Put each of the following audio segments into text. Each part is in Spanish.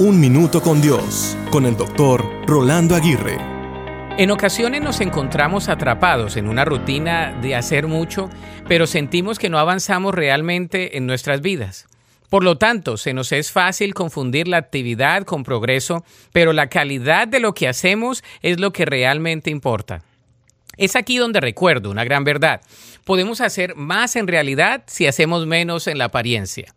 Un Minuto con Dios, con el doctor Rolando Aguirre. En ocasiones nos encontramos atrapados en una rutina de hacer mucho, pero sentimos que no avanzamos realmente en nuestras vidas. Por lo tanto, se nos es fácil confundir la actividad con progreso, pero la calidad de lo que hacemos es lo que realmente importa. Es aquí donde recuerdo una gran verdad. Podemos hacer más en realidad si hacemos menos en la apariencia.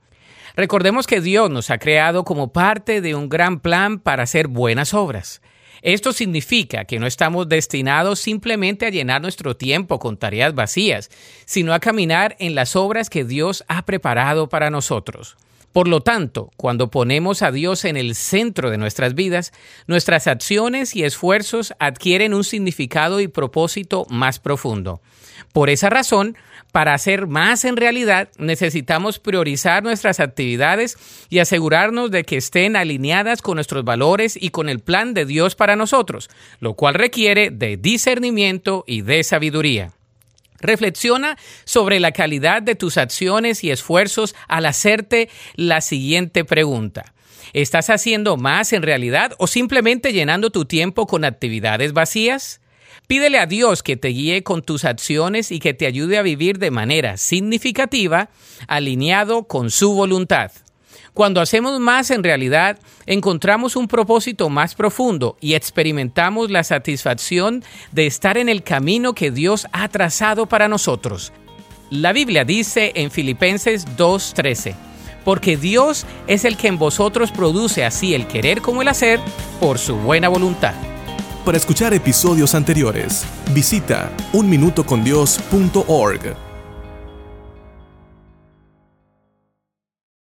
Recordemos que Dios nos ha creado como parte de un gran plan para hacer buenas obras. Esto significa que no estamos destinados simplemente a llenar nuestro tiempo con tareas vacías, sino a caminar en las obras que Dios ha preparado para nosotros. Por lo tanto, cuando ponemos a Dios en el centro de nuestras vidas, nuestras acciones y esfuerzos adquieren un significado y propósito más profundo. Por esa razón, para hacer más en realidad, necesitamos priorizar nuestras actividades y asegurarnos de que estén alineadas con nuestros valores y con el plan de Dios para nosotros, lo cual requiere de discernimiento y de sabiduría. Reflexiona sobre la calidad de tus acciones y esfuerzos al hacerte la siguiente pregunta. ¿Estás haciendo más en realidad o simplemente llenando tu tiempo con actividades vacías? Pídele a Dios que te guíe con tus acciones y que te ayude a vivir de manera significativa, alineado con su voluntad. Cuando hacemos más en realidad, encontramos un propósito más profundo y experimentamos la satisfacción de estar en el camino que Dios ha trazado para nosotros. La Biblia dice en Filipenses 2.13, porque Dios es el que en vosotros produce así el querer como el hacer por su buena voluntad. Para escuchar episodios anteriores, visita unminutocondios.org.